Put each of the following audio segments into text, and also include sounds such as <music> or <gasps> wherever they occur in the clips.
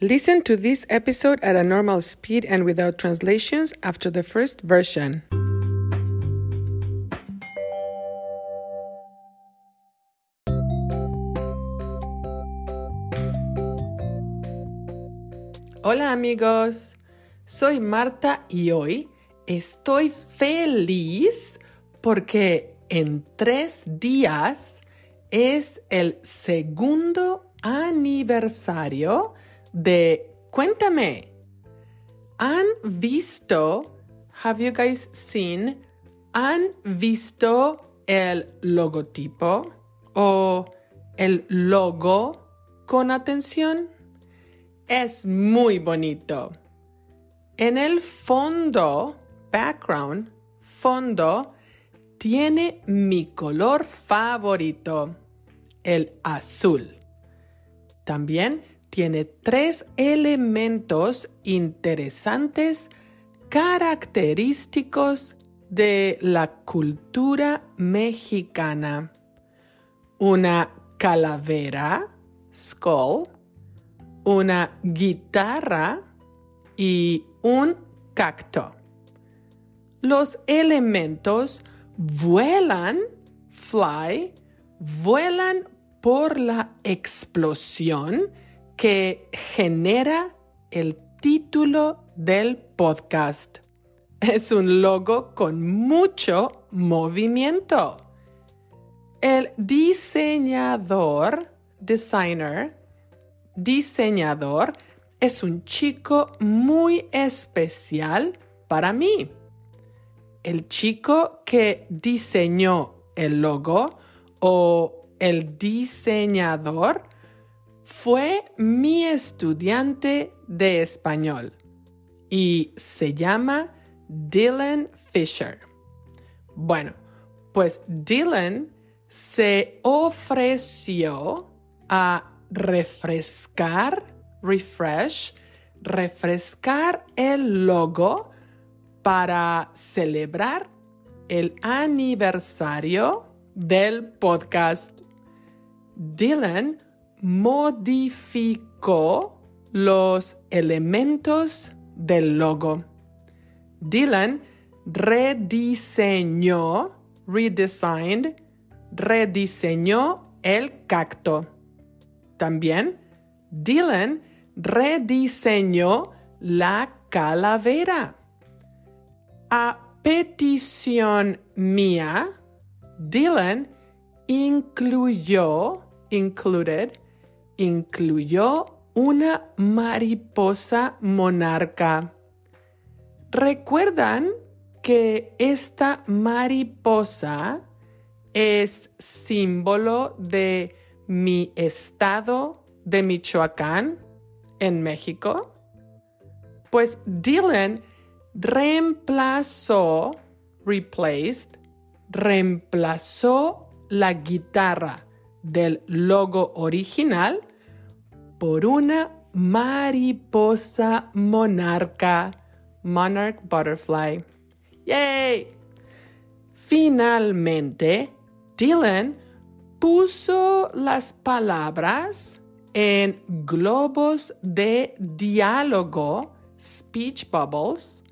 Listen to this episode at a normal speed and without translations after the first version. Hola amigos, soy Marta y hoy estoy feliz porque en tres días es el segundo aniversario de Cuéntame. ¿Han visto, have you guys seen, han visto el logotipo o el logo con atención? Es muy bonito. En el fondo, background, fondo, tiene mi color favorito, el azul. También tiene tres elementos interesantes característicos de la cultura mexicana. Una calavera, skull, una guitarra y un cacto. Los elementos vuelan, fly, vuelan por la explosión que genera el título del podcast. Es un logo con mucho movimiento. El diseñador, designer, diseñador, es un chico muy especial para mí. El chico que diseñó el logo o el diseñador fue mi estudiante de español y se llama Dylan Fisher. Bueno, pues Dylan se ofreció a refrescar, refresh, refrescar el logo para celebrar el aniversario del podcast. Dylan modificó los elementos del logo. Dylan rediseñó, redesigned, rediseñó el cacto. También Dylan rediseñó la calavera. A petición mía, Dylan incluyó, included, incluyó una mariposa monarca. ¿Recuerdan que esta mariposa es símbolo de mi estado de Michoacán en México? Pues Dylan reemplazó, replaced, reemplazó la guitarra del logo original por una mariposa monarca, monarch butterfly. ¡Yay! Finalmente, Dylan puso las palabras en globos de diálogo, speech bubbles,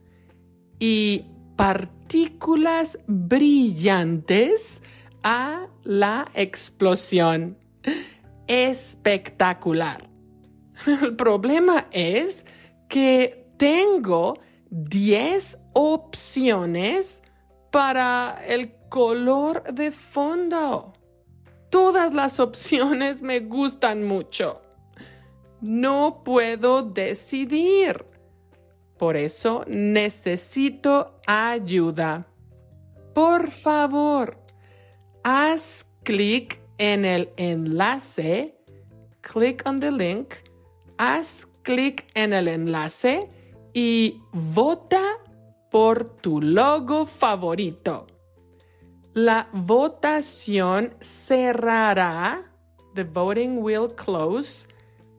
y partículas brillantes a la explosión. Espectacular. <laughs> El problema es que tengo 10 opciones para el color de fondo. Todas las opciones me gustan mucho. No puedo decidir. Por eso necesito ayuda. Por favor, haz clic en el enlace, click on the link, haz clic en el enlace y vota por tu logo favorito. La votación cerrará, the voting will close,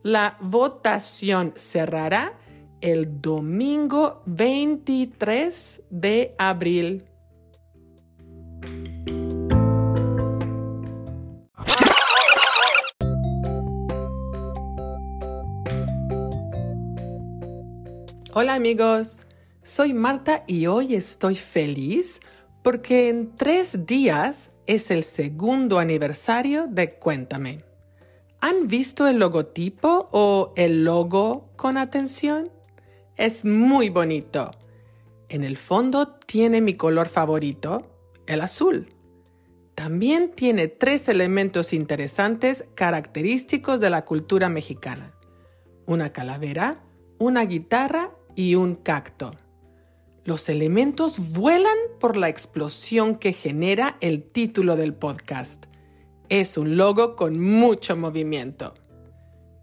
la votación cerrará el domingo 23 de abril. Hola amigos, soy Marta y hoy estoy feliz porque en tres días es el segundo aniversario de Cuéntame. ¿Han visto el logotipo o el logo con atención? Es muy bonito. En el fondo tiene mi color favorito, el azul. También tiene tres elementos interesantes característicos de la cultura mexicana. Una calavera, una guitarra y un cacto. Los elementos vuelan por la explosión que genera el título del podcast. Es un logo con mucho movimiento.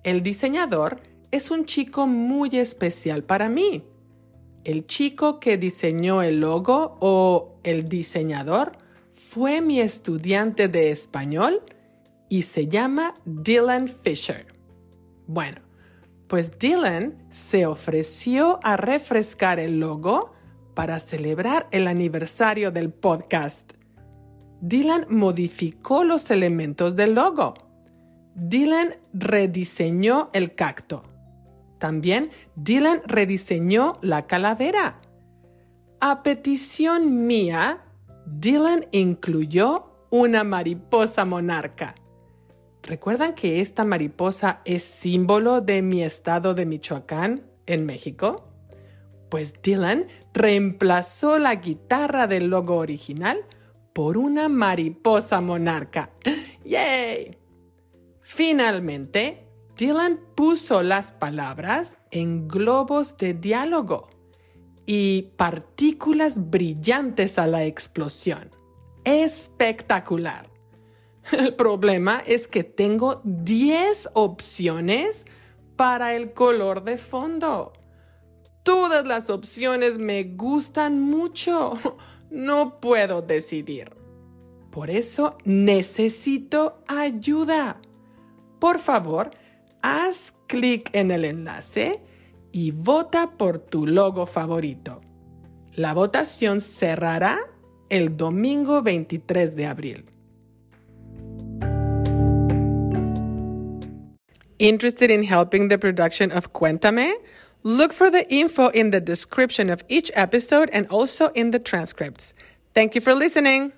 El diseñador es un chico muy especial para mí. El chico que diseñó el logo o el diseñador fue mi estudiante de español y se llama Dylan Fisher. Bueno, pues Dylan se ofreció a refrescar el logo para celebrar el aniversario del podcast. Dylan modificó los elementos del logo. Dylan rediseñó el cacto. También Dylan rediseñó la calavera. A petición mía, Dylan incluyó una mariposa monarca. ¿Recuerdan que esta mariposa es símbolo de mi estado de Michoacán, en México? Pues Dylan reemplazó la guitarra del logo original por una mariposa monarca. <gasps> ¡Yay! Finalmente, Dylan puso las palabras en globos de diálogo y partículas brillantes a la explosión. Espectacular. <laughs> El problema es que tengo 10 opciones para el color de fondo. Todas las opciones me gustan mucho. <laughs> No puedo decidir. Por eso necesito ayuda. Por favor, haz clic en el enlace y vota por tu logo favorito. La votación cerrará el domingo 23 de abril. Interested in helping the production of Cuéntame? Look for the info in the description of each episode and also in the transcripts. Thank you for listening.